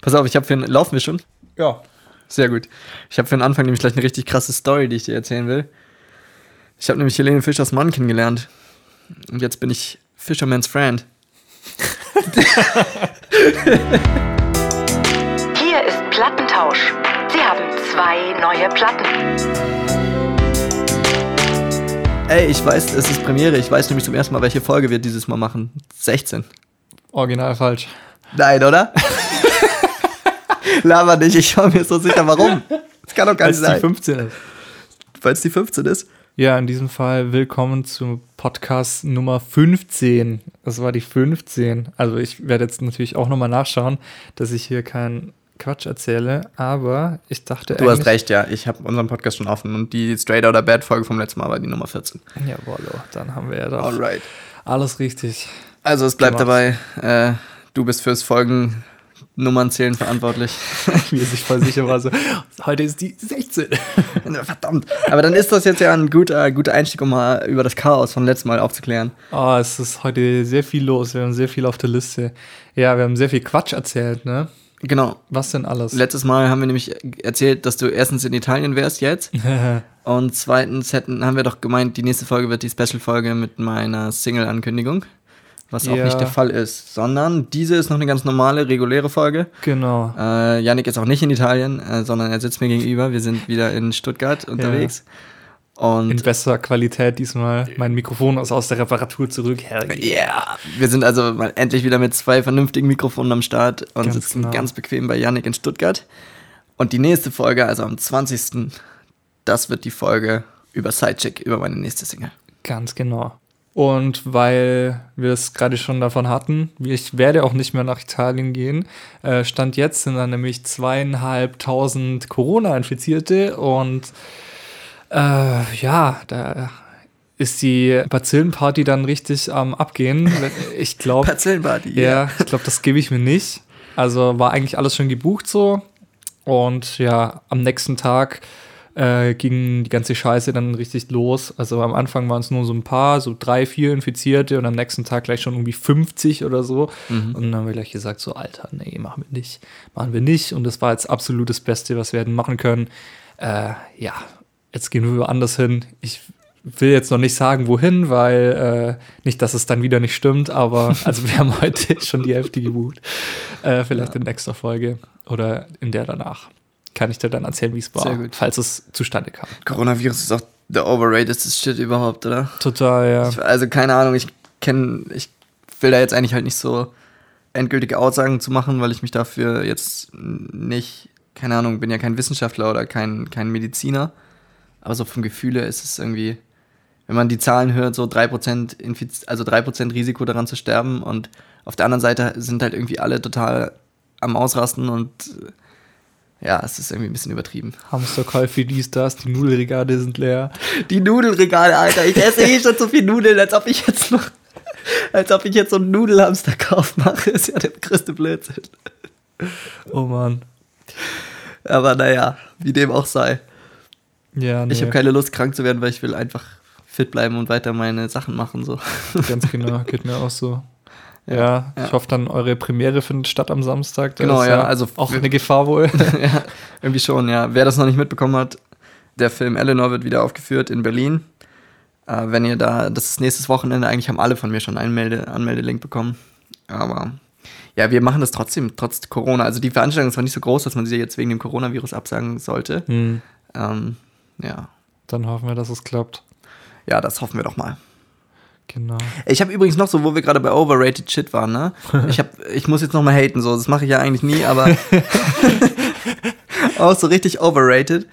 Pass auf, ich habe für einen. Laufen wir schon? Ja. Sehr gut. Ich habe für den Anfang nämlich gleich eine richtig krasse Story, die ich dir erzählen will. Ich habe nämlich Helene Fischers Mann kennengelernt. Und jetzt bin ich Fisherman's Friend. Hier ist Plattentausch. Sie haben zwei neue Platten. Ey, ich weiß, es ist Premiere. Ich weiß nämlich zum ersten Mal, welche Folge wir dieses Mal machen. 16. Original falsch. Nein, oder? Laber nicht, ich war mir so sicher, warum. Das kann doch gar nicht Als die sein. 15 ist. Weil es die 15 ist. Ja, in diesem Fall willkommen zum Podcast Nummer 15. Das war die 15. Also ich werde jetzt natürlich auch nochmal nachschauen, dass ich hier keinen Quatsch erzähle, aber ich dachte Du hast recht, ja. Ich habe unseren Podcast schon offen und die Straight oder Bad Folge vom letzten Mal war die Nummer 14. Jawollo, dann haben wir ja doch Alright. alles richtig. Also es bleibt Gemacht. dabei, äh, du bist fürs Folgen Nummernzählen verantwortlich. Wie er sich voll sicher war, so, heute ist die 16. Verdammt. Aber dann ist das jetzt ja ein guter, guter Einstieg, um mal über das Chaos vom letzten Mal aufzuklären. Oh, es ist heute sehr viel los. Wir haben sehr viel auf der Liste. Ja, wir haben sehr viel Quatsch erzählt, ne? Genau. Was denn alles? Letztes Mal haben wir nämlich erzählt, dass du erstens in Italien wärst jetzt. Und zweitens hätten, haben wir doch gemeint, die nächste Folge wird die Special-Folge mit meiner Single-Ankündigung. Was auch Ja. nicht der Fall ist. Sondern diese ist noch eine ganz normale, reguläre Folge. genau. Äh, Yannick ist auch nicht in Italien, äh, sondern er sitzt mir gegenüber. Wir sind wieder in Stuttgart unterwegs. Und In besserer Qualität diesmal. Mein Mikrofon ist aus der Reparatur zurück. Ja, wir sind also mal endlich wieder mit zwei vernünftigen Mikrofonen am Start und Ganz sitzen genau. ganz bequem bei Yannick in Stuttgart. Und die nächste Folge, also am 20., das wird die Folge über Sidechick, über meine nächste Single. Ganz genau. Und weil wir es gerade schon davon hatten, ich werde auch nicht mehr nach Italien gehen. Äh, Stand jetzt sind dann nämlich zweieinhalbtausend Corona-Infizierte und äh, ja, da ist die Bazillenparty dann richtig am Abgehen. Ich glaube, Parzellenparty. ja, ich glaube, das gebe ich mir nicht. Also war eigentlich alles schon gebucht so. Und ja, am nächsten Tag äh, ging die ganze Scheiße dann richtig los. Also am Anfang waren es nur so ein paar, so drei, vier Infizierte und am nächsten Tag gleich schon irgendwie 50 oder so. Und dann haben wir gleich gesagt, so Alter, nee, machen wir nicht. Machen wir nicht. Und das war jetzt absolut das Beste, was wir hätten machen können. Äh, ja, jetzt gehen wir woanders hin. Ich will jetzt noch nicht sagen, wohin, weil äh, nicht, dass es dann wieder nicht stimmt, aber also wir haben heute schon die Hälfte gebucht. Äh, vielleicht in nächster Folge oder in der danach. Kann ich dir dann erzählen, wie es war, Sehr gut. falls es zustande kam. Coronavirus ist auch der overratedste Shit überhaupt, oder? Total, ja. Ich, also keine Ahnung, ich kenne, ich will da jetzt eigentlich halt nicht so endgültige Aussagen zu machen, weil ich mich dafür jetzt nicht, keine Ahnung, bin ja kein Wissenschaftler oder kein, kein Mediziner. Aber so vom Gefühle ist es irgendwie, wenn man die Zahlen hört, so 3% Infiz also 3% Risiko daran zu sterben und auf der anderen Seite sind halt irgendwie alle total am Ausrasten und äh, ja, es ist irgendwie ein bisschen übertrieben. Hamsterkäufe, dies, das, die Nudelregale sind leer. Die Nudelregale, Alter. Ich esse eh schon so viel Nudeln, als ob ich jetzt noch, als ob ich jetzt so einen Nudelhamsterkauf mache. Ist ja der größte Blödsinn. Oh Mann. Aber naja, wie dem auch sei. Ja, nee, Ich habe keine Lust, krank zu werden, weil ich will einfach fit bleiben und weiter meine Sachen machen. So. ganz genau, geht mir auch so. Ja, ja. ich hoffe dann, eure Premiere findet statt am Samstag. Da Genau, ist ja, also auch eine Gefahr wohl. ja, irgendwie schon, ja. Wer das noch nicht mitbekommen hat, der Film Eleanor wird wieder aufgeführt in Berlin. Äh, wenn ihr da, das ist nächstes Wochenende, eigentlich haben alle von mir schon einen Melde, Anmeldelink bekommen. Aber ja, wir machen das trotzdem, trotz Corona. Also die Veranstaltung ist zwar nicht so groß, dass man sie jetzt wegen dem Coronavirus absagen sollte. Hm, Ähm, ja. dann hoffen wir, dass es klappt. ja, das hoffen wir doch mal. Genau. Ich habe übrigens noch so, wo wir gerade bei overrated Shit waren, ne? Ich, hab, ich muss jetzt noch mal haten, so. Das mache ich ja eigentlich nie, aber auch so richtig overrated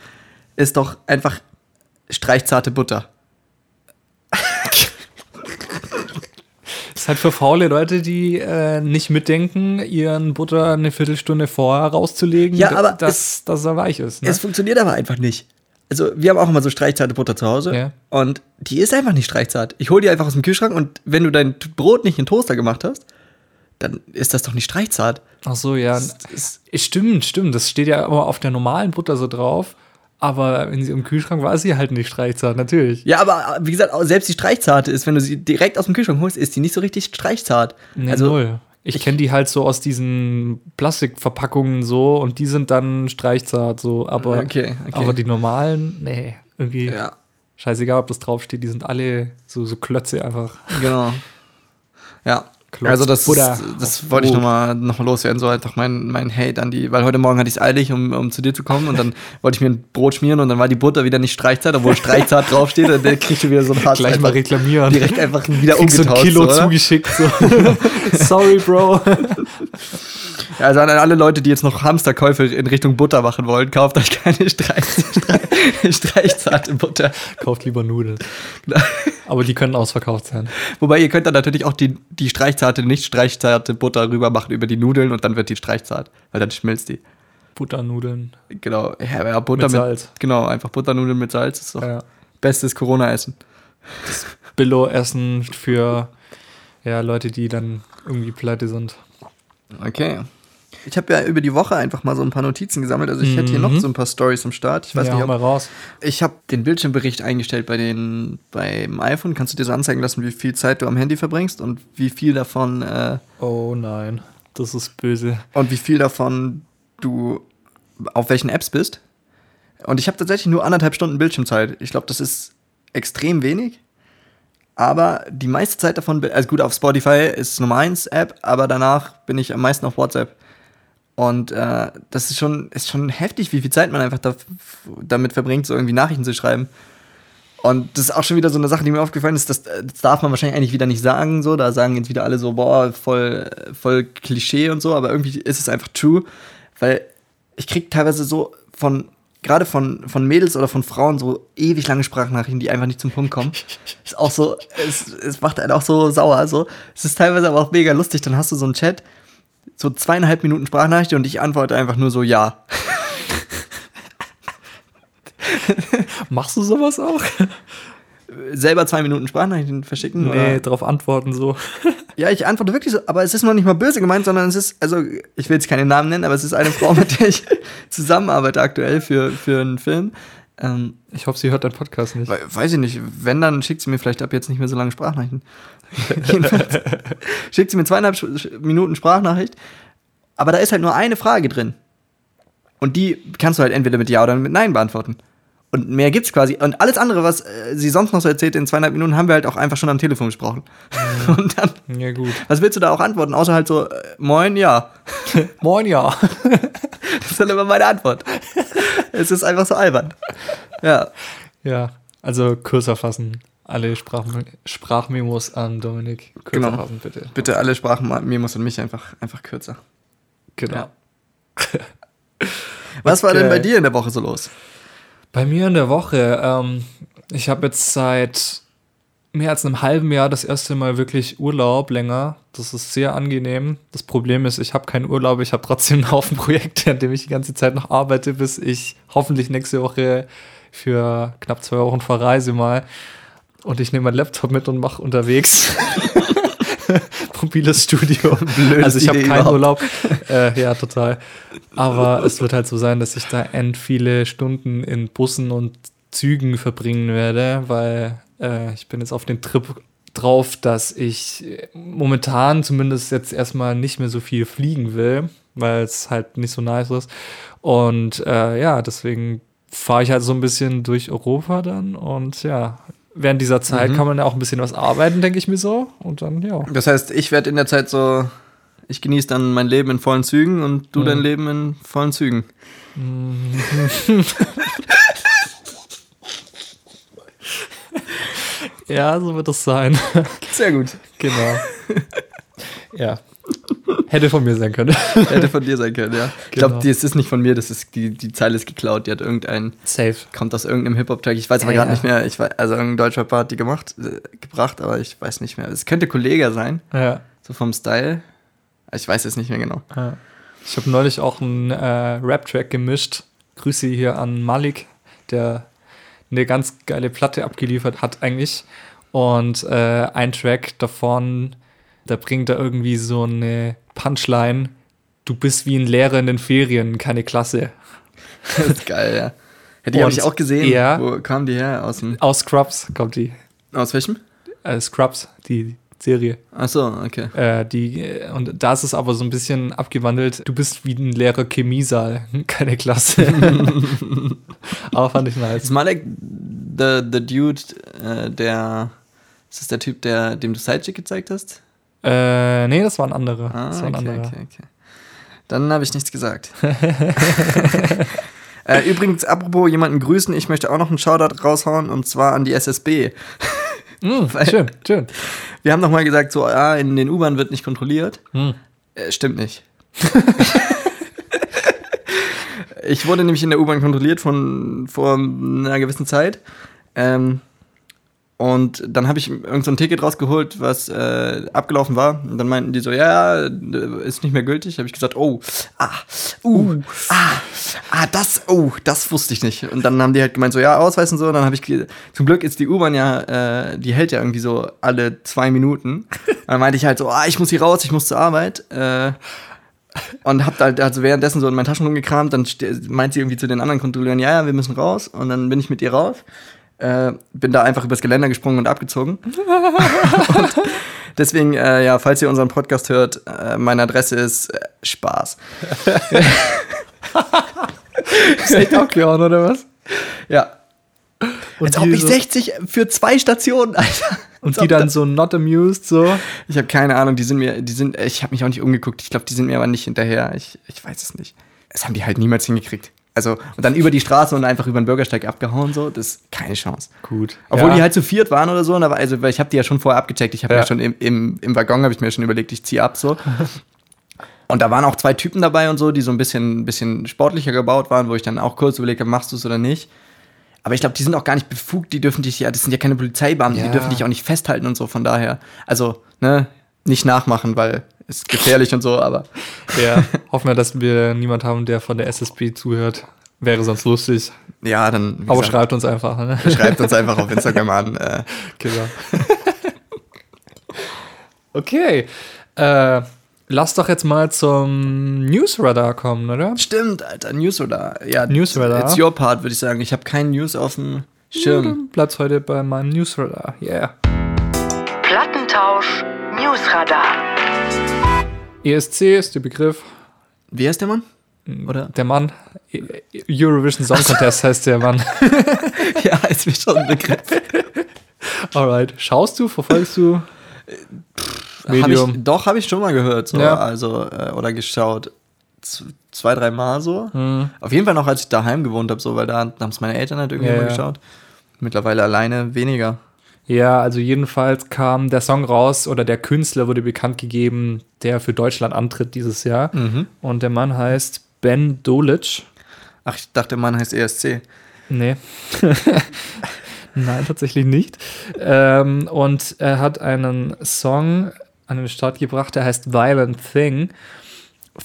ist doch einfach streichzarte Butter. ist halt für faule Leute, die äh, nicht mitdenken, ihren Butter eine Viertelstunde vorher rauszulegen, Ja, aber dass, dass er weich ist. Ne? Es funktioniert aber einfach nicht. Also, wir haben auch immer so streichzarte Butter zu Hause. Ja. Und die ist einfach nicht streichzart. Ich hole die einfach aus dem Kühlschrank und wenn du dein Brot nicht in den Toaster gemacht hast, dann ist das doch nicht streichzart. Ach so, ja. Das ist, Stimmt, stimmt. Das steht ja aber auf der normalen Butter so drauf. Aber wenn sie im Kühlschrank war, ist sie halt nicht streichzart, natürlich. ja, aber wie gesagt, selbst die streichzarte ist, wenn du sie direkt aus dem Kühlschrank holst, ist die nicht so richtig streichzart. Nee, also, null. Ich kenne die halt so aus diesen Plastikverpackungen so und die sind dann streichzart so, aber, Okay, okay. aber die normalen, nee, irgendwie Ja, scheißegal, ob das draufsteht, die sind alle so, so Klötze einfach. genau. Ja. Klotz also das, Buddha das wollte ich nochmal noch mal loswerden, so einfach mein, mein Hate an die, weil heute Morgen hatte ich es eilig, um, um zu dir zu kommen und dann wollte ich mir ein Brot schmieren und dann war die Butter wieder nicht streichzart, obwohl streichzart draufsteht und dann kriegst du wieder so ein Hass Gleich mal reklamieren. direkt einfach wieder Kriegst so ein umgetauscht. Kilo so, zugeschickt. So. Sorry, Bro. Ja, also an alle Leute, die jetzt noch Hamsterkäufe in Richtung Butter machen wollen, kauft euch keine Streich, Streich, streichzarte Butter. Kauft lieber Nudeln. Aber die können ausverkauft sein. Wobei ihr könnt dann natürlich auch die, die streichzarte, nicht streichzarte Butter rüber machen über die Nudeln und dann wird die streichzart, weil dann schmilzt die. Butternudeln. Genau, ja, ja Butter Mit Salz. Genau, einfach Butternudeln mit Salz ist doch Ja. bestes Corona-Essen. Billo-Essen für ja, Leute, die dann irgendwie pleite sind. Okay. Ich habe ja über die Woche einfach mal so ein paar Notizen gesammelt. Also ich hätte hier noch so ein paar Stories am Start. Ich weiß ja, nicht, hau mal ob, raus. ich habe den Bildschirmbericht eingestellt bei den beim iPhone. Kannst du dir so anzeigen lassen, wie viel Zeit du am Handy verbringst und wie viel davon äh, Oh nein, das ist böse. und wie viel davon du auf welchen Apps bist. Und ich habe tatsächlich nur anderthalb Stunden Bildschirmzeit. Ich glaube, das ist extrem wenig. Aber die meiste Zeit davon, also gut, auf Spotify ist Nummer 1 App, aber danach bin ich am meisten auf WhatsApp. Und äh, das ist schon, ist schon heftig, wie viel Zeit man einfach da, damit verbringt, so irgendwie Nachrichten zu schreiben. Und das ist auch schon wieder so eine Sache, die mir aufgefallen ist, das, das darf man wahrscheinlich eigentlich wieder nicht sagen, so. Da sagen jetzt wieder alle so, boah, voll, voll Klischee und so, aber irgendwie ist es einfach true, weil ich krieg teilweise so von, gerade von, von Mädels oder von Frauen so ewig lange Sprachnachrichten, die einfach nicht zum Punkt kommen. Ist auch so, es, es macht einen auch so sauer, so. Es ist teilweise aber auch mega lustig, dann hast du so einen Chat, so zweieinhalb Minuten Sprachnachricht und ich antworte einfach nur so ja. Machst du sowas auch? Selber zwei Minuten Sprachnachrichten verschicken? Nee, oder? drauf antworten so. Ja, ich antworte wirklich so, aber es ist noch nicht mal böse gemeint, sondern es ist, also ich will jetzt keine Namen nennen, aber es ist eine Frau, mit der ich zusammenarbeite aktuell für, für einen Film. Ähm, Ich hoffe, sie hört deinen Podcast nicht. we- weiß ich nicht, wenn, dann schickt sie mir vielleicht ab jetzt nicht mehr so lange Sprachnachrichten. Jedenfalls schickt sie mir zweieinhalb Minuten Sprachnachricht, aber da ist halt nur eine Frage drin. Und die kannst du halt entweder mit Ja oder mit Nein beantworten. Und mehr gibt's quasi. Und alles andere, was äh, sie sonst noch so erzählt in zweieinhalb Minuten, haben wir halt auch einfach schon am Telefon besprochen. Und dann Ja, gut. was willst du da auch antworten? Außer halt so, äh, moin, ja. Moin, ja. Das ist dann immer meine Antwort. es ist einfach so albern. Ja. ja, also kürzer fassen. Alle Sprach Sprachmemos an Dominik. Kürzer Genau. fassen, bitte. Bitte alle Sprachmemos an mich einfach, einfach kürzer. Genau. Ja. Was war denn Okay. bei dir in der Woche so los? Bei mir in der Woche, ähm, ich habe jetzt seit mehr als einem halben Jahr das erste Mal wirklich Urlaub länger. Das ist sehr angenehm. Das Problem ist, ich habe keinen Urlaub, ich habe trotzdem einen Haufen Projekte, an denen ich die ganze Zeit noch arbeite, bis ich hoffentlich nächste Woche für knapp zwei Wochen verreise mal. Und ich nehme meinen Laptop mit und mache unterwegs. Mobiles Studio. Blödes also ich habe keinen überhaupt. Urlaub. Äh, ja, total. Aber es wird halt so sein, dass ich da end viele Stunden in Bussen und Zügen verbringen werde, weil äh, ich bin jetzt auf den Trip drauf, dass ich momentan zumindest jetzt erstmal nicht mehr so viel fliegen will, weil es halt nicht so nice ist. Und äh, ja, deswegen fahre ich halt so ein bisschen durch Europa dann und ja, während dieser Zeit Mhm. kann man ja auch ein bisschen was arbeiten, denke ich mir so. Und dann, ja. Das heißt, ich werde in der Zeit so, ich genieße dann mein Leben in vollen Zügen und du Mhm. dein Leben in vollen Zügen. Ja, so wird es sein. Sehr gut. genau. ja. Hätte von mir sein können. Hätte von dir sein können, ja. Ich Genau. glaube, die es ist nicht von mir, das ist, die, die Zeile ist geklaut. Die hat irgendein, Safe. kommt aus irgendeinem Hip-Hop-Track. Ich weiß aber Ja, gerade ja. nicht mehr. Ich weiß, also irgendein deutscher hat die gemacht, äh, gebracht, aber ich weiß nicht mehr. Es könnte Kollege sein, Ja. so vom Style. Ich weiß es nicht mehr genau. Ja. Ich habe neulich auch einen äh, Rap-Track gemischt. Grüße hier an Malik, der eine ganz geile Platte abgeliefert hat eigentlich. Und äh, ein Track davon, da bringt er irgendwie so eine Punchline. Du bist wie ein Lehrer in den Ferien, keine Klasse. Das ist geil, ja. ja Und ich auch gesehen. er- Wo kam die her? Aus dem. Aus Scrubs kommt die. Aus welchem? Äh, Scrubs, die Serie. Ach so, okay. Äh, die, und da ist es aber so ein bisschen abgewandelt. Du bist wie ein leerer Chemiesaal, keine Klasse. aber fand ich nice. Ist Malek the, the Dude, äh, der. Ist das der Typ, der, dem du Sidechick gezeigt hast? Äh, nee, das war ein anderer. Ah, das war ein okay, anderer. okay, okay. Dann habe ich nichts gesagt. äh, übrigens, apropos jemanden grüßen, ich möchte auch noch einen Shoutout raushauen und zwar an die SSB. Mm, Weil- schön, schön. Wir haben noch mal gesagt, so, ja, in den U-Bahn wird nicht kontrolliert. Hm. Äh, stimmt nicht. ich wurde nämlich in der U-Bahn kontrolliert von vor einer gewissen Zeit. Ähm, und dann habe ich irgend so ein Ticket rausgeholt, was äh, abgelaufen war. Und dann meinten die so, ja, ist nicht mehr gültig. Habe ich gesagt, oh, ah, uh, ah, ah, das, oh, das wusste ich nicht. Und dann haben die halt gemeint, so, ja, Ausweis und so. Und dann habe ich, zum Glück ist die U-Bahn ja, äh, die hält ja irgendwie so alle zwei Minuten. Und dann meinte ich halt so, ah, ich muss hier raus, ich muss zur Arbeit. Äh, und hab halt also währenddessen so in meinen Taschen rumgekramt, dann meint sie irgendwie zu den anderen Kontrolleuren, ja, ja, wir müssen raus. Und dann bin ich mit ihr raus. Äh, bin da einfach übers Geländer gesprungen und abgezogen. und deswegen, äh, ja, falls ihr unseren Podcast hört, äh, meine Adresse ist äh, Spaß. Ist echt auch klar, oder was? Ja. Und Als ob ich so- 60 für zwei Stationen, Alter. Und die dann so not amused, so. Ich habe keine Ahnung, die sind mir, die sind, ich habe mich auch nicht umgeguckt. Ich glaube, die sind mir aber nicht hinterher. Ich, ich weiß es nicht. Das haben die halt niemals hingekriegt. Also, und dann über die Straße und einfach über den Bürgersteig abgehauen, so, das ist keine Chance. Gut. Obwohl ja. die halt zu viert waren oder so, und da war, also, weil ich habe die ja schon vorher abgecheckt. Ich habe Ja. ja. schon im, im, im Waggon, habe ich mir schon überlegt, ich ziehe ab, so. Und da waren auch zwei Typen dabei und so, die so ein bisschen, bisschen sportlicher gebaut waren, wo ich dann auch kurz überlegt habe, machst du es oder nicht. Aber ich glaube, die sind auch gar nicht befugt, die dürfen dich ja, das sind ja keine Polizeibeamten, Ja. die dürfen dich auch nicht festhalten und so, von daher. Also, ne, nicht nachmachen, weil ist gefährlich und so, aber Ja, hoffen wir, dass wir niemand haben, der von der SSB zuhört. Wäre sonst lustig. ja, dann Aber gesagt, schreibt uns einfach. Ne? schreibt uns einfach auf Instagram an. Äh, Genau. okay. Äh, lass doch jetzt mal zum Newsradar kommen, oder? stimmt, Alter, Newsradar. Ja, Newsradar. It's your part, würde ich sagen. Ich habe keinen News auf dem Schirm. Bleibt's heute bei meinem Newsradar. Yeah. Plattentausch Newsradar. ESC E ist der Begriff. Wie heißt der Mann? Oder? Der Mann. E- Eurovision Song Contest heißt der Mann. ja, ist mir schon ein Begriff. Alright. Schaust du, verfolgst du? Hab ich, Medium. doch, habe ich schon mal gehört, so, Ja. also, äh, oder geschaut. Z zwei, drei Mal so. Hm. Auf jeden Fall noch, als ich daheim gewohnt habe, so, weil da haben es meine Eltern halt irgendwie Ja, immer ja. geschaut. Mittlerweile alleine weniger. Ja, also jedenfalls kam der Song raus oder der Künstler wurde bekannt gegeben, der für Deutschland antritt dieses Jahr. Und der Mann heißt Ben Dolic. Ach, ich dachte, der Mann heißt ESC. Nee. Nein, tatsächlich nicht. Ähm, und er hat einen Song an den Start gebracht, der heißt Violent Thing.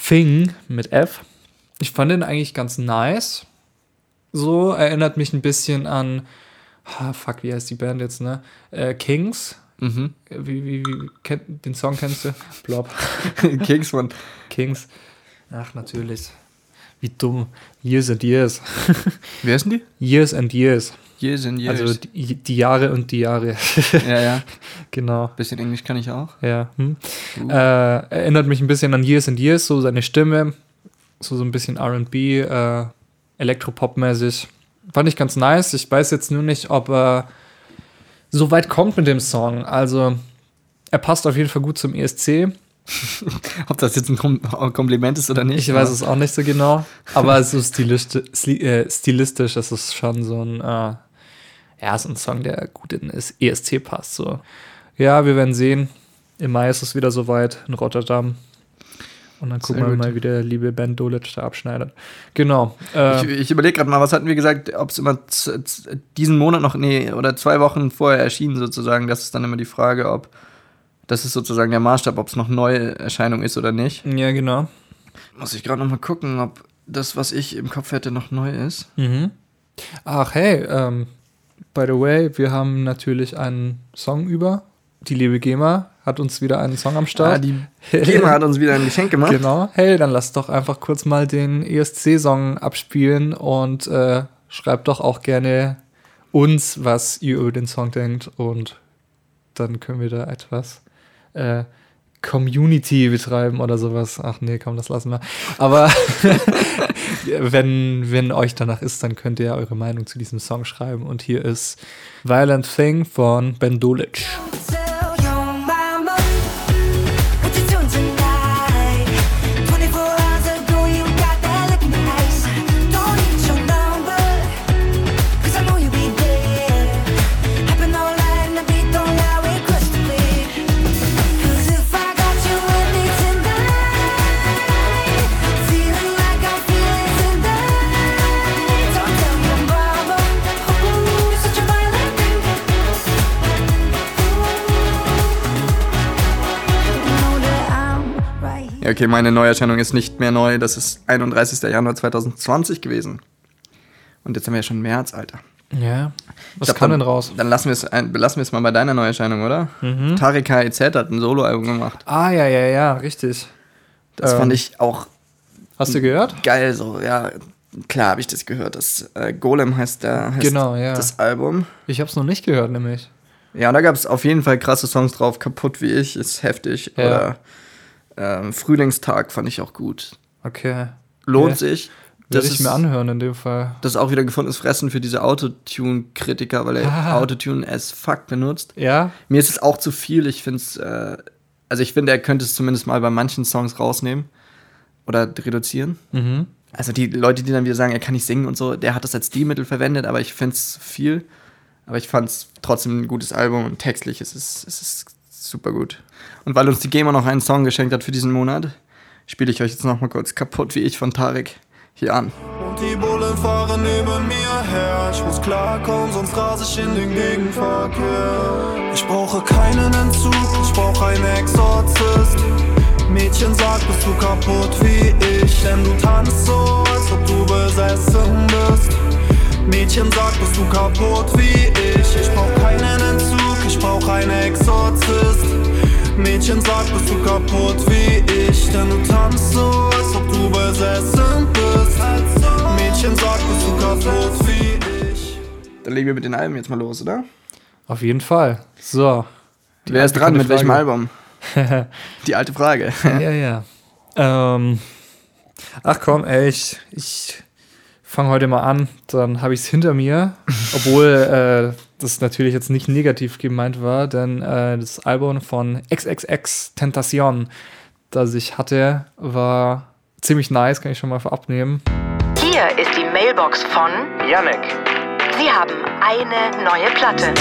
Thing mit F. Ich fand den eigentlich ganz nice. So erinnert mich ein bisschen an, ah, fuck, wie heißt die Band jetzt, ne? Äh, Kings. Mhm. Wie, wie, wie, kenn, den Song kennst du? Blob. Keks von. Kings. Ach, natürlich. Wie dumm. Years and Years. Wer ist denn die? Years and Years. Years and Years. Also die, die Jahre und die Jahre. ja, ja. genau. Bisschen Englisch kann ich auch. Ja. Hm. Uh. Äh, erinnert mich ein bisschen an Years and Years, so seine Stimme, so, so ein bisschen RB, äh, Elektropop-mäßig. Fand ich ganz nice. Ich weiß jetzt nur nicht, ob er so weit kommt mit dem Song. Also, er passt auf jeden Fall gut zum ESC. Ob das jetzt ein Kom Kompliment ist oder nicht. Ich weiß es auch nicht so genau. Aber so stilistisch, äh, stilistisch ist es schon so ein, äh, ja, so ein Song, der gut in das ESC passt. So. Ja, wir werden sehen. Im Mai ist es wieder soweit in Rotterdam. Und dann gucken wir mal, wie der liebe Ben Dolic da abschneidet. Genau. Äh, Ich, ich überlege gerade mal, was hatten wir gesagt, ob es immer diesen Monat noch, nee, oder zwei Wochen vorher erschienen sozusagen. Das ist dann immer die Frage, ob, das ist sozusagen der Maßstab, ob es noch neue Erscheinung ist oder nicht. ja, genau. Muss ich gerade noch mal gucken, ob das, was ich im Kopf hätte, noch neu ist. Mhm. Ach, hey, ähm, by the way, wir haben natürlich einen Song über. Die liebe Gema hat uns wieder einen Song am Start. Ah, die Gema hat uns wieder ein Geschenk gemacht. Genau. Hey, dann lass doch einfach kurz mal den ESC-Song abspielen und äh, schreibt doch auch gerne uns, was ihr über den Song denkt und dann können wir da etwas äh, Community betreiben oder sowas. Ach nee, komm, das lassen wir. Aber wenn, wenn euch danach ist, dann könnt ihr ja eure Meinung zu diesem Song schreiben. Und hier ist Violent Thing von Ben Dolic. Okay, meine Neuerscheinung ist nicht mehr neu. Das ist 31. Januar 2020 gewesen. Und jetzt haben wir ja schon März, Alter. Ja. Was glaub, kam dann, denn raus? Dann lassen wir es ein- belassen wir es mal bei deiner Neuerscheinung, oder? Mhm. Tarek KIZ hat ein Soloalbum gemacht. Ah, ja, ja, ja, richtig. Das Ähm. fand ich auch Hast du gehört? geil so, ja. Klar habe ich das gehört. Das äh, Golem heißt, der, heißt Genau, ja. das Album. Ich hab's noch nicht gehört, nämlich. Ja, da gab es auf jeden Fall krasse Songs drauf. Kaputt wie ich ist heftig. Ja. Oder ähm, Frühlingstag fand ich auch gut. Okay. Lohnt Ja. sich. Das ich ist, mir anhören in dem Fall. das ist auch wieder gefundenes Fressen für diese Autotune-Kritiker, weil er Ah. Autotune as fuck benutzt. Ja? Mir ist es auch zu viel. Ich finde es, äh, also ich finde, er könnte es zumindest mal bei manchen Songs rausnehmen oder reduzieren. Mhm. Also die Leute, die dann wieder sagen, er kann nicht singen und so, der hat das als Stilmittel verwendet, aber ich finde es viel. Aber ich fand es trotzdem ein gutes Album und textlich ist es, es ist super gut. Und weil uns die Gamer noch einen Song geschenkt hat für diesen Monat, spiele ich euch jetzt noch mal kurz kaputt wie ich von Tarek hier an. Und die Bullen fahren neben mir her. Ich muss klarkommen, sonst rase ich in den Gegenverkehr. Ich brauche keinen Entzug, ich brauche einen Exorzist. Mädchen sagt, bist du kaputt wie ich, denn du tanzt so, als ob du besessen bist. Mädchen sagt, bist du kaputt wie ich. Ich brauch keinen Entzug, ich brauch einen Exorzist. Mädchen sagt, bist du kaputt wie ich, denn du tanzt so, als ob du besessen bist. Mädchen sagt, bist du kaputt wie ich. Dann legen wir mit den Alben jetzt mal los, oder? Auf jeden Fall. So. Die Wer ist dran? Mit welchem. Album? Die alte Frage. ja, ja. Ähm, ach komm, ey, ich, ich fange heute mal an, dann habe ich es hinter mir, obwohl äh, das natürlich jetzt nicht negativ gemeint war, denn äh, das Album von XXX Tentacion, das ich hatte, war ziemlich nice, kann ich schon mal vorab nehmen. Hier ist die Mailbox von Yannick. Sie haben eine neue Platte.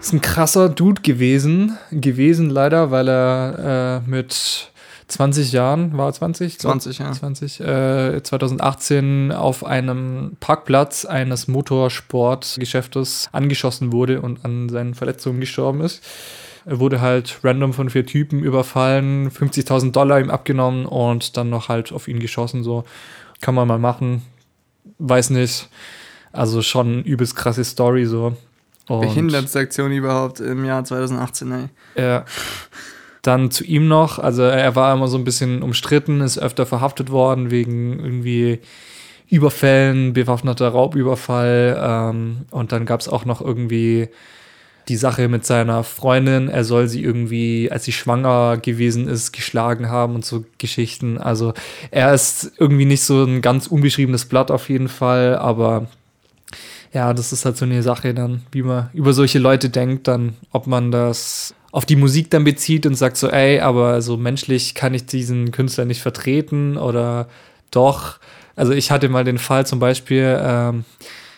Ist ein krasser Dude gewesen, gewesen leider, weil er äh, mit 20 Jahren, war er 20? Glaub- 20, ja. 20, äh, 2018 auf einem Parkplatz eines Motorsportgeschäftes angeschossen wurde und an seinen Verletzungen gestorben ist. Er wurde halt random von vier Typen überfallen, 50.000 Dollar ihm abgenommen und dann noch halt auf ihn geschossen. So kann man mal machen, weiß nicht. Also schon übelst krasse Story so. Behindertste Aktion überhaupt im Jahr 2018, ey. ja. Dann zu ihm noch, also er war immer so ein bisschen umstritten, ist öfter verhaftet worden wegen irgendwie Überfällen, bewaffneter Raubüberfall. Ähm, und dann gab es auch noch irgendwie die Sache mit seiner Freundin. Er soll sie irgendwie, als sie schwanger gewesen ist, geschlagen haben und so Geschichten. Also er ist irgendwie nicht so ein ganz unbeschriebenes Blatt auf jeden Fall, aber ja, das ist halt so eine Sache dann, wie man über solche Leute denkt, dann, ob man das auf die Musik dann bezieht und sagt so, ey, aber so menschlich kann ich diesen Künstler nicht vertreten oder doch. Also ich hatte mal den Fall zum Beispiel, ähm,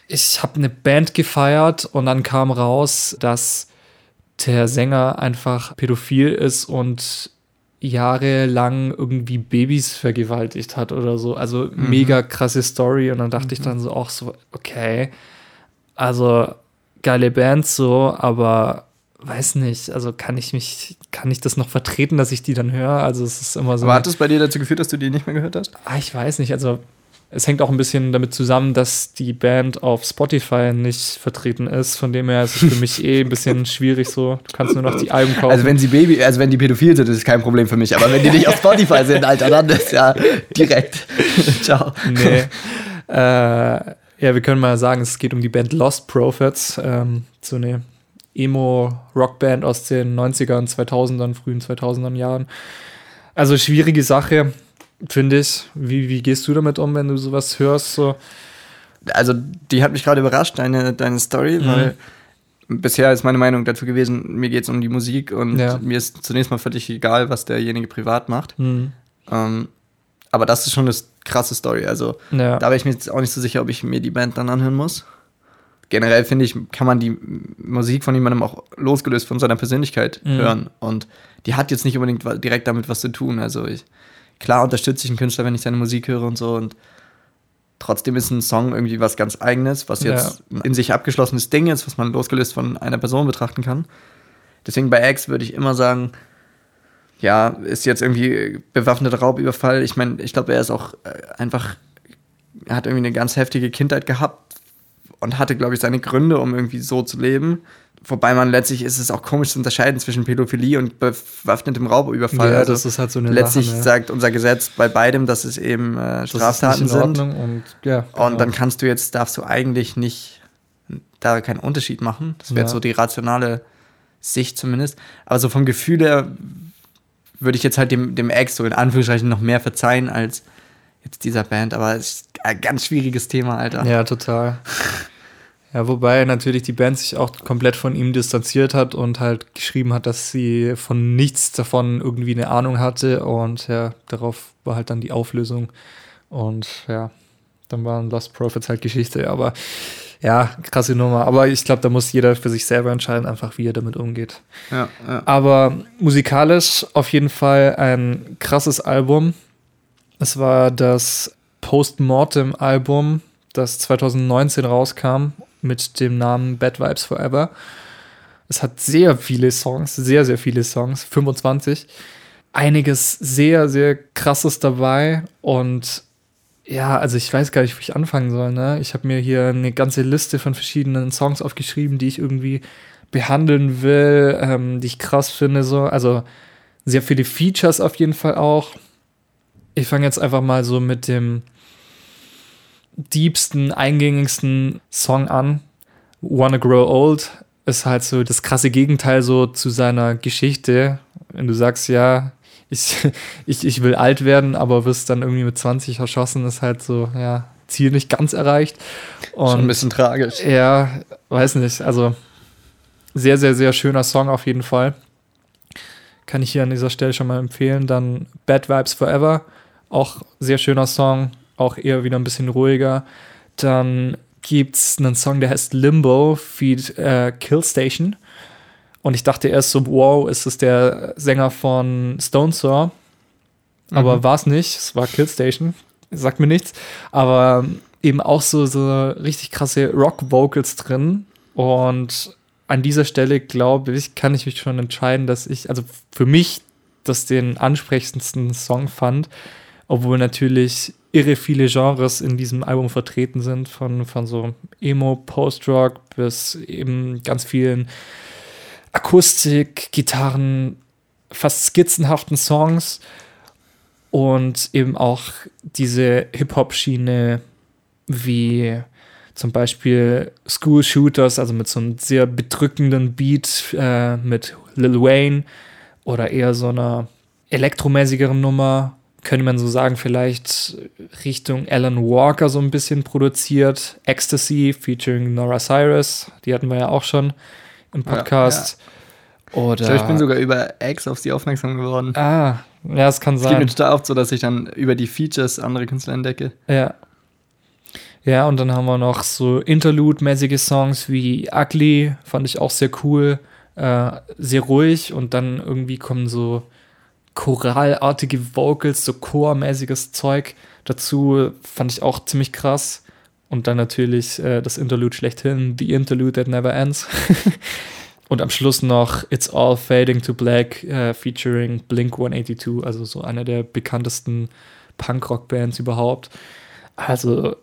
ich habe eine Band gefeiert und dann kam raus, dass der Sänger einfach pädophil ist und jahrelang irgendwie Babys vergewaltigt hat oder so. Also mega krasse Story. Und dann dachte ich dann so auch so, okay, also geile Band so, aber weiß nicht, also kann ich mich, kann ich das noch vertreten, dass ich die dann höre? Also es ist immer so. Aber hat es bei dir dazu geführt, dass du die nicht mehr gehört hast? Ah, ich weiß nicht. Also es hängt auch ein bisschen damit zusammen, dass die Band auf Spotify nicht vertreten ist. Von dem her ist es für mich eh ein bisschen schwierig so. Du kannst nur noch die Alben kaufen. Also wenn sie Baby, also wenn die pädophil sind, ist es kein Problem für mich. Aber wenn die nicht auf Spotify sind, Alter, dann ist ja direkt. Ciao. nee. äh, ja, wir können mal sagen, es geht um die Band Lost Prophets. Ähm, so eine Emo-Rockband aus den 90ern, 2000ern, frühen 2000ern Jahren. Also schwierige Sache, finde ich. Wie, wie gehst du damit um, wenn du sowas hörst? So? Also, die hat mich gerade überrascht, deine, deine Story, Mhm. weil bisher ist meine Meinung dazu gewesen, mir geht es um die Musik und Ja. mir ist zunächst mal völlig egal, was derjenige privat macht. Mhm. Ähm, aber das ist schon eine krasse Story. Also, Ja. da wäre ich mir jetzt auch nicht so sicher, ob ich mir die Band dann anhören muss. Generell finde ich, kann man die Musik von jemandem auch losgelöst von seiner Persönlichkeit Mhm. hören. Und die hat jetzt nicht unbedingt direkt damit was zu tun. Also ich, klar unterstütze ich einen Künstler, wenn ich seine Musik höre und so. Und trotzdem ist ein Song irgendwie was ganz Eigenes, was jetzt ein in sich abgeschlossenes Ding ist, was man losgelöst von einer Person betrachten kann. Deswegen bei X würde ich immer sagen, ja, ist jetzt irgendwie bewaffneter Raubüberfall. Ich meine, ich glaube, er ist auch äh, einfach, er hat irgendwie eine ganz heftige Kindheit gehabt und hatte, glaube ich, seine Gründe, um irgendwie so zu leben. Wobei man letztlich ist es auch komisch zu unterscheiden zwischen Pädophilie und bewaffnetem Raubüberfall. Ja, also das ist halt so eine letztlich Sache, ne? sagt unser Gesetz bei beidem, dass es eben äh, Straftaten sind. Und, ja, Und genau. dann kannst du jetzt, darfst du eigentlich nicht da keinen Unterschied machen. Das wäre Ja. jetzt so die rationale Sicht zumindest. Aber so vom Gefühl her würde ich jetzt halt dem, dem Ex so in Anführungszeichen noch mehr verzeihen als jetzt dieser Band. Aber es ist ein ganz schwieriges Thema, Alter. Ja, total. Ja, wobei natürlich die Band sich auch komplett von ihm distanziert hat und halt geschrieben hat, dass sie von nichts davon irgendwie eine Ahnung hatte und ja, darauf war halt dann die Auflösung und ja, dann waren Lost Prophets halt Geschichte, aber ja, krasse Nummer. Aber ich glaube, da muss jeder für sich selber entscheiden, einfach wie er damit umgeht. Ja, ja. Aber musikalisch auf jeden Fall ein krasses Album. Es war das Postmortem-Album, das 2019 rauskam mit dem Namen Bad Vibes Forever. Es hat sehr viele Songs, sehr, sehr viele Songs, 25. Einiges sehr, sehr krasses dabei und ja, also ich weiß gar nicht, wo ich anfangen soll. Ne? Ich habe mir hier eine ganze Liste von verschiedenen Songs aufgeschrieben, die ich irgendwie behandeln will, ähm, die ich krass finde. So. Also sehr viele Features auf jeden Fall auch. Ich fange jetzt einfach mal so mit dem diebsten, eingängigsten Song an. Wanna Grow Old ist halt so das krasse Gegenteil so zu seiner Geschichte. Wenn du sagst, ja, ich, ich, ich will alt werden, aber wirst dann irgendwie mit 20 erschossen, ist halt so, ja, Ziel nicht ganz erreicht. Und Schon ein bisschen tragisch. ja, weiß nicht. Also sehr, sehr, sehr schöner Song auf jeden Fall. Kann ich hier an dieser Stelle schon mal empfehlen. Dann Bad Vibes Forever, auch sehr schöner Song, auch eher wieder ein bisschen ruhiger. Dann gibt es einen Song, der heißt Limbo, feed äh, Kill Station. Und ich dachte erst so, wow, ist es der Sänger von Stone Sour? Aber war es nicht, es war Kill Station, sagt mir nichts. Aber eben auch so, so richtig krasse Rock-Vocals drin. Und an dieser Stelle, glaube ich, kann ich mich schon entscheiden, dass ich, also für mich, das den ansprechendsten Song fand, obwohl natürlich irre viele Genres in diesem Album vertreten sind, von, von so Emo, Post-Rock bis eben ganz vielen Akustik, Gitarren, fast skizzenhaften Songs und eben auch diese Hip-Hop-Schiene wie zum Beispiel School Shooters, also mit so einem sehr bedrückenden Beat äh, mit Lil Wayne oder eher so einer elektromäßigeren Nummer, könnte man so sagen, vielleicht Richtung Alan Walker so ein bisschen produziert. Ecstasy featuring Nora Cyrus, die hatten wir ja auch schon im Ja, Podcast. Oder Ich, glaub, ich bin sogar über X auf sie aufmerksam geworden. Ah, ja, es kann Es geht sein. mir total oft so, dass ich dann über die Features andere Künstler entdecke. Ja. Ja, und dann haben wir noch so Interlude-mäßige Songs wie Ugly, fand ich auch sehr cool, äh, sehr ruhig und dann irgendwie kommen so choralartige Vocals, so chormäßiges Zeug dazu, fand ich auch ziemlich krass. Und dann natürlich äh, das Interlude schlechthin, The Interlude That Never Ends. und am Schluss noch It's All Fading to Black, äh, featuring Blink 182, also so einer der bekanntesten Punkrock-Bands überhaupt. Also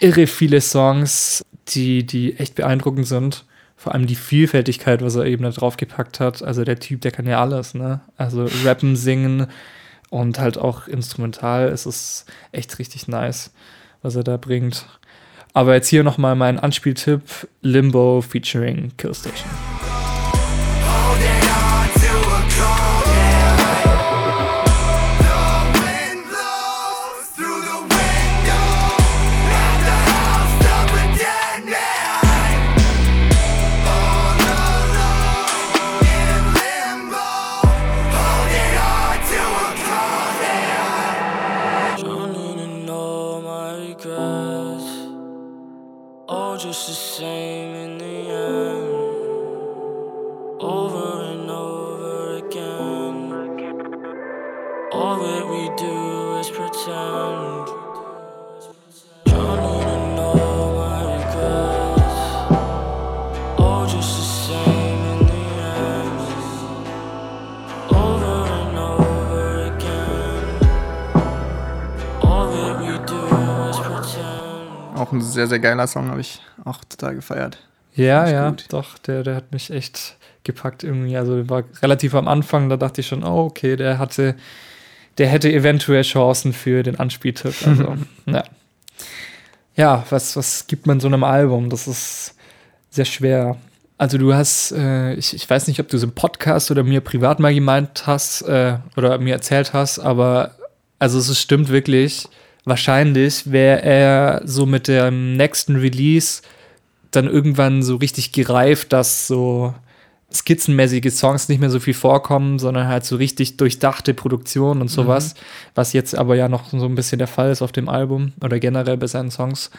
irre viele Songs, die, die echt beeindruckend sind. Vor allem die Vielfältigkeit, was er eben da draufgepackt hat. Also der Typ, der kann ja alles, ne? Also rappen, singen und halt auch instrumental. Es ist echt richtig nice, was er da bringt. Aber jetzt hier nochmal mein Anspieltipp: Limbo featuring Killstation. holding on to a cold Auch ein sehr, sehr geiler Song, habe ich auch total gefeiert. Ja, ja, gut. doch, der, der hat mich echt gepackt irgendwie. Also der war relativ am Anfang, da dachte ich schon, oh, okay, der hatte, der hätte eventuell Chancen für den Anspieltipp. Also, ja. Ja, was, was gibt man so einem Album? Das ist sehr schwer. Also du hast, äh, ich, ich weiß nicht, ob du es im Podcast oder mir privat mal gemeint hast äh, oder mir erzählt hast, aber also es stimmt wirklich. Wahrscheinlich wäre er so mit dem nächsten Release dann irgendwann so richtig gereift, dass so skizzenmäßige Songs nicht mehr so viel vorkommen, sondern halt so richtig durchdachte Produktion und sowas, was jetzt aber ja noch so ein bisschen der Fall ist auf dem Album oder generell bei seinen Songs.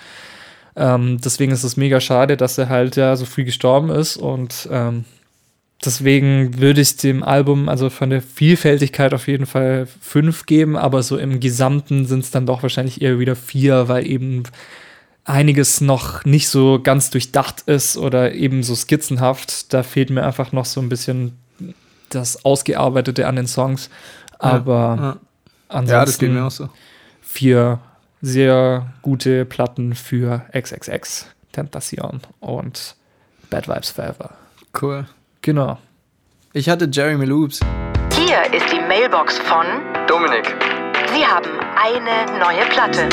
Ähm, deswegen ist es mega schade, dass er halt ja so früh gestorben ist und ähm, deswegen würde ich dem Album also von der Vielfältigkeit auf jeden Fall fünf geben, aber so im Gesamten sind es dann doch wahrscheinlich eher wieder vier, weil eben einiges noch nicht so ganz durchdacht ist oder eben so skizzenhaft. Da fehlt mir einfach noch so ein bisschen das Ausgearbeitete an den Songs. Aber ja. ansonsten Ja, das geht mir auch so. vier sehr gute Platten für XXX, Tentacion und Bad Vibes Forever. Cool. Genau. Ich hatte Jeremy Loops. Hier ist die Mailbox von Dominik. Sie haben eine neue Platte.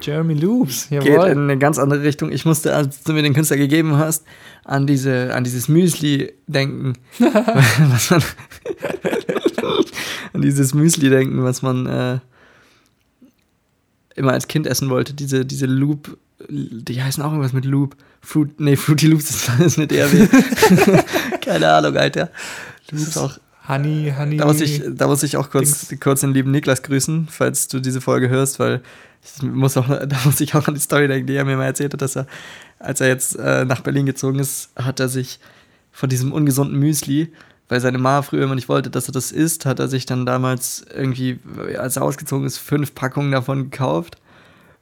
Jeremy Loops, Geht jawohl. in eine ganz andere Richtung. Ich musste, als du mir den Künstler gegeben hast, an diese, an dieses Müsli denken. was man, an dieses Müsli denken, was man äh, immer als Kind essen wollte. Diese, diese Loop, die heißen auch irgendwas mit Loop. Fruit, nee, Fruity Loops ist, ist mit DRW. Keine Ahnung, Alter. Das ist auch, Honey, Honey. da muss ich, da muss ich auch kurz, kurz den lieben Niklas grüßen, falls du diese Folge hörst, weil ich muss auch, da muss ich auch an die Story denken, die er mir mal erzählt hat, dass er, als er jetzt äh, nach Berlin gezogen ist, hat er sich von diesem ungesunden Müsli, weil seine Ma früher immer nicht wollte, dass er das isst, hat er sich dann damals irgendwie, als er ausgezogen ist, fünf Packungen davon gekauft.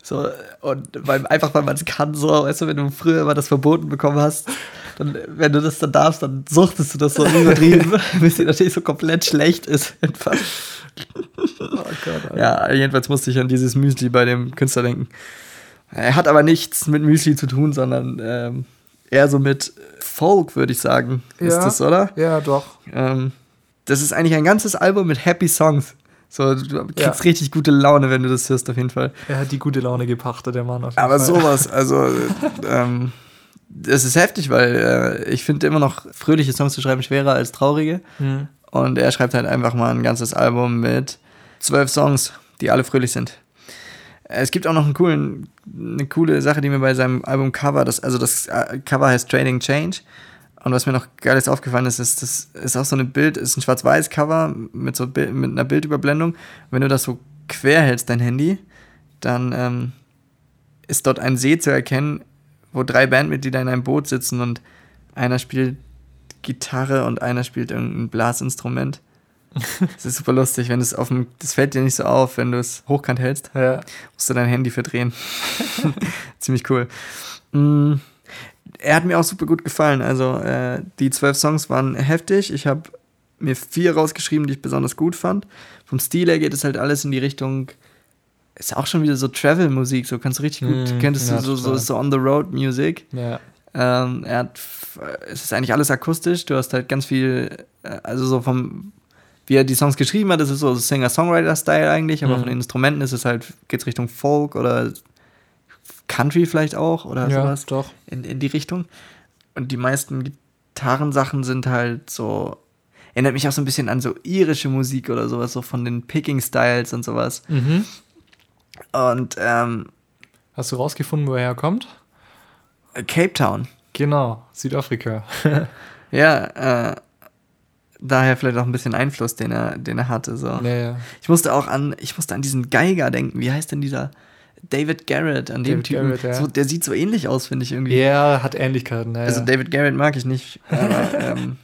So, und weil, einfach weil man es kann, so, weißt du, wenn du früher mal das verboten bekommen hast, dann, wenn du das dann darfst, dann suchtest du das so übertrieben, bis dir natürlich so komplett schlecht ist. Einfach. ja, jedenfalls musste ich an dieses Müsli bei dem Künstler denken. Er hat aber nichts mit Müsli zu tun, sondern ähm, eher so mit Folk, würde ich sagen. Ist Ja. das, oder? Ja, doch. Ähm, das ist eigentlich ein ganzes Album mit Happy Songs. So, du kriegst Ja. richtig gute Laune, wenn du das hörst, auf jeden Fall. Er hat die gute Laune gepachtet, der Mann. Auf jeden Aber Fall. sowas, also, ähm, es ist heftig, weil äh, ich finde immer noch fröhliche Songs zu schreiben schwerer als traurige. Hm. Und er schreibt halt einfach mal ein ganzes Album mit zwölf Songs, die alle fröhlich sind. Es gibt auch noch einen coolen, eine coole Sache, die mir bei seinem Album Cover, das, also das äh, Cover heißt Trading Change. Und was mir noch geiles aufgefallen ist, ist, das ist auch so ein Bild, ist ein Schwarz-Weiß-Cover mit so mit einer Bildüberblendung. Wenn du das so quer hältst, dein Handy, dann ähm, ist dort ein See zu erkennen, wo drei Bandmitglieder in einem Boot sitzen und einer spielt Gitarre und einer spielt irgendein Blasinstrument. Das ist super lustig, wenn es auf dem, das fällt dir nicht so auf, wenn du es hochkant hältst, Ja. musst du dein Handy verdrehen. Ziemlich cool. Mm, Er hat mir auch super gut gefallen. Also äh, die zwölf Songs waren heftig. Ich habe mir vier rausgeschrieben, die ich besonders gut fand. Vom Stil her geht es halt alles in die Richtung. Ist auch schon wieder so Travel-Musik, so kannst du richtig gut, Mm, könntest ja, du so, so, so on the road Music. Ja. Ähm, er hat, es ist eigentlich alles akustisch. Du hast halt ganz viel, äh, also so vom, wie er die Songs geschrieben hat, das ist so Singer-Songwriter-Style eigentlich, aber Mhm. von den Instrumenten ist es halt, geht's Richtung Folk oder Country vielleicht auch oder ja, sowas doch. in, in die Richtung. Und die meisten Gitarrensachen sind halt so. Erinnert mich auch so ein bisschen an so irische Musik oder sowas, so von den Picking-Styles und sowas. Mhm. Und ähm, Hast du rausgefunden, woher er kommt? Cape Town. Genau, Südafrika. Ja, äh, daher vielleicht auch ein bisschen Einfluss, den er, den er hatte. So. ja, ja. Ich musste auch an, ich musste an diesen Geiger denken. Wie heißt denn dieser David Garrett? An dem David Typen. Garrett, ja. so, der sieht so ähnlich aus, finde ich irgendwie. Ja, hat Ähnlichkeiten. Ja, Also. David Garrett mag ich nicht. Aber ähm,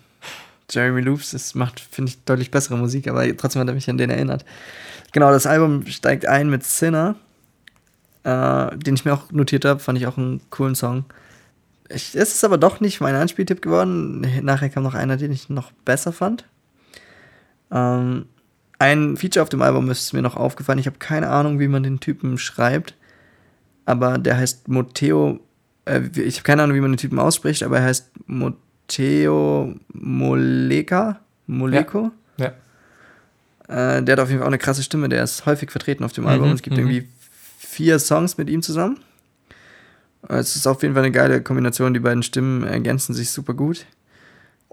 Jeremy Loops, das macht, finde ich, deutlich bessere Musik, aber trotzdem hat er mich an den erinnert. Genau, das Album steigt ein mit Sinner, äh, den ich mir auch notiert habe, fand ich auch einen coolen Song. Ich, es ist aber doch nicht mein Anspieltipp geworden. Nachher kam noch einer, den ich noch besser fand. Ähm, ein Feature auf dem Album ist mir noch aufgefallen. Ich habe keine Ahnung, wie man den Typen schreibt. Aber der heißt Moteo. Äh, ich habe keine Ahnung, wie man den Typen ausspricht, aber er heißt Moteo Moleka. Moleko. ja. Äh, der hat auf jeden Fall auch eine krasse Stimme. Der ist häufig vertreten auf dem Album. Mhm, Es gibt mhm. irgendwie vier Songs mit ihm zusammen. Es ist auf jeden Fall eine geile Kombination. Die beiden Stimmen ergänzen sich super gut.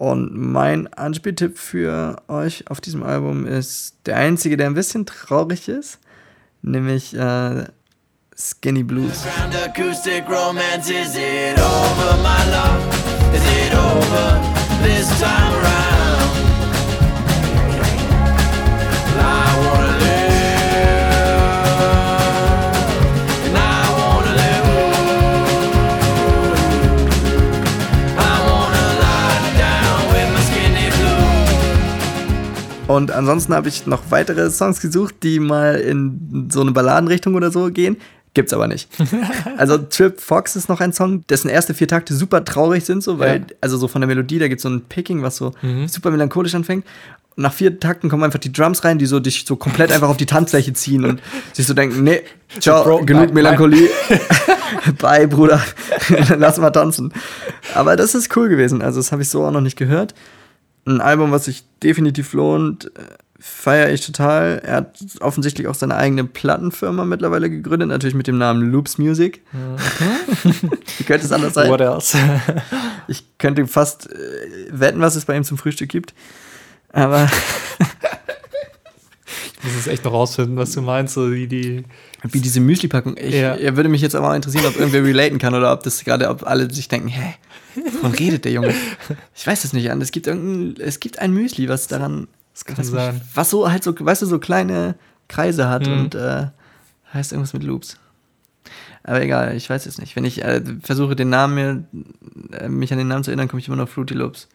Und mein Anspieltipp für euch auf diesem Album ist der einzige, der ein bisschen traurig ist, nämlich äh, Skinny Blues. Is Und ansonsten habe ich noch weitere Songs gesucht, die mal in so eine Balladenrichtung oder so gehen. Gibt's aber nicht. Also Trip Fox ist noch ein Song, dessen erste vier Takte super traurig sind, so, weil, Ja. also so von der Melodie, da gibt's so ein Picking, was so Mhm. super melancholisch anfängt. Und nach vier Takten kommen einfach die Drums rein, die so dich so komplett einfach auf die Tanzfläche ziehen und sich so denken, nee, ciao, Bro, genug nein, Melancholie. Bye, Bruder. Lass mal tanzen. Aber das ist cool gewesen. Also, das habe ich so auch noch nicht gehört. Ein Album, was sich definitiv lohnt, feiere ich total. Er hat offensichtlich auch seine eigene Plattenfirma mittlerweile gegründet, natürlich mit dem Namen Loops Music. Wie könnte es anders sein? What else? Ich könnte fast äh, wetten, was es bei ihm zum Frühstück gibt. Aber Ich muss es echt noch rausfinden, was du meinst, so wie die. Wie diese Müsli-Packung. Ich, Ja. Er würde mich jetzt aber auch interessieren, ob irgendwer relaten kann oder ob das gerade, ob alle sich denken, hä, wovon redet der Junge? Ich weiß es nicht an. Es gibt irgendein, es gibt ein Müsli, was daran, Das kann was, mich- sein. was so halt so, weißt du, so kleine Kreise hat Mhm. und äh, heißt irgendwas mit Loops. Aber egal, ich weiß es nicht. Wenn ich äh, versuche, den Namen mir, äh, mich an den Namen zu erinnern, komme ich immer noch Fruity Loops.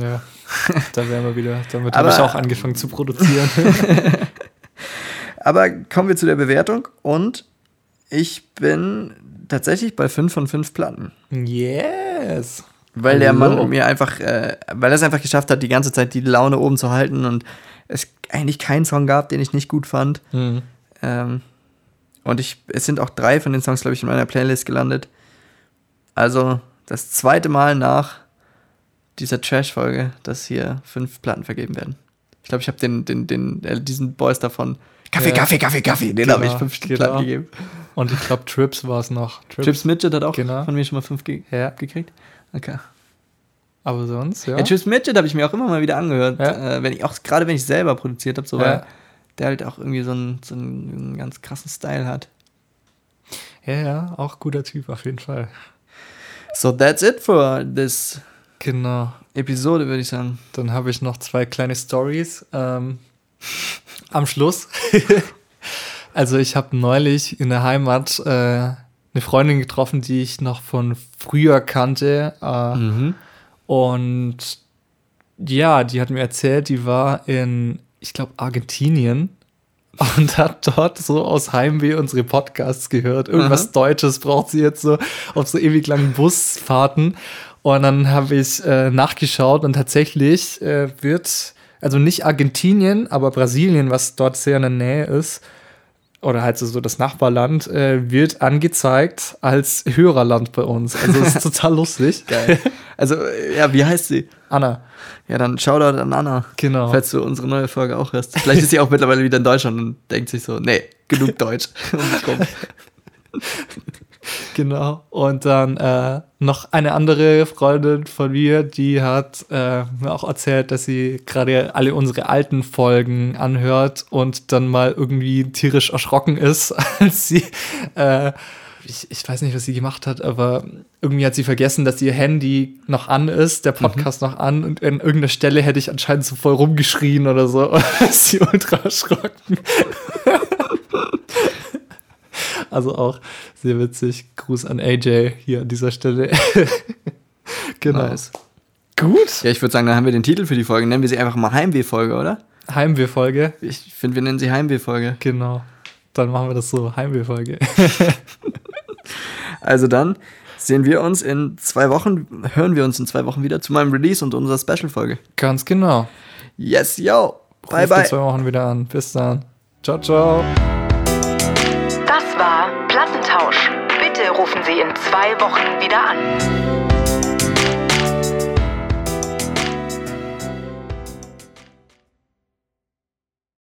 Ja, da wären wir wieder. Damit habe ich auch angefangen zu produzieren. Aber kommen wir zu der Bewertung und ich bin tatsächlich bei 5 von 5 Platten. yes. Weil der Mann Hallo. mir einfach, äh, weil er es einfach geschafft hat, die ganze Zeit die Laune oben zu halten und es eigentlich keinen Song gab, den ich nicht gut fand. Hm. Ähm, und ich, es sind auch drei von den Songs, glaube ich, in meiner Playlist gelandet. Also das zweite Mal nach dieser Trash-Folge, dass hier fünf Platten vergeben werden. Ich glaube, ich habe den, den, den, äh, diesen Boys davon Kaffee, Ja. Kaffee, Kaffee, Kaffee, den Genau, habe ich fünf genau. Platten gegeben. Und ich glaube, Trips war es noch. Chips Midget hat auch Genau. von mir schon mal fünf ge Ja. gekriegt. Okay. Aber sonst, ja. Ja, Chips Midget habe ich mir auch immer mal wieder angehört. Äh, wenn ich auch, gerade wenn ich selber produziert habe, so weil der halt auch irgendwie so einen, so einen ganz krassen Style hat. ja, ja, auch guter Typ auf jeden Fall. So that's it for this Genau. Episode, würde ich sagen. Dann habe ich noch zwei kleine Stories ähm, am Schluss. also ich habe neulich in der Heimat äh, eine Freundin getroffen, die ich noch von früher kannte. Äh, Und ja, die hat mir erzählt, die war in, ich glaube, Argentinien und hat dort so aus Heimweh unsere Podcasts gehört. Irgendwas Deutsches braucht sie jetzt so auf so ewig langen Busfahrten. Und dann habe ich äh, nachgeschaut und tatsächlich äh, wird, also nicht Argentinien, aber Brasilien, was dort sehr in der Nähe ist, oder halt so, das Nachbarland, äh, wird angezeigt als Hörerland bei uns. Also das ist total lustig. Geil. Also, äh, ja, wie heißt sie? Anna, Ja, dann Shoutout an Anna. Genau. Falls du unsere neue Folge auch hörst. Vielleicht ist sie auch mittlerweile wieder in Deutschland und denkt sich so, nee, genug Deutsch. Genau. Und dann äh, noch eine andere Freundin von mir, die hat äh, mir auch erzählt, dass sie gerade alle unsere alten Folgen anhört und dann mal irgendwie tierisch erschrocken ist, als sie, äh, ich, ich weiß nicht, was sie gemacht hat, aber irgendwie hat sie vergessen, dass ihr Handy noch an ist, der Podcast noch an und an irgendeiner Stelle hätte ich anscheinend so voll rumgeschrien oder so. Ist sie ultra erschrocken. Also auch sehr witzig. Gruß an AJ hier an dieser Stelle. genau. Nice. Gut. Ja, ich würde sagen, dann haben wir den Titel für die Folge. Nennen wir sie einfach mal Heimweh-Folge, oder? Heimweh-Folge. Ich finde, wir nennen sie Heimweh-Folge. Genau. Dann machen wir das so. Heimweh-Folge. Also dann sehen wir uns in zwei Wochen, hören wir uns in zwei Wochen wieder zu meinem Release und unserer Special-Folge. Ganz genau. Yes, yo. Bye, Ruft in bye. zwei Wochen wieder an. Bis dann. Ciao, ciao. Sie in zwei Wochen wieder an.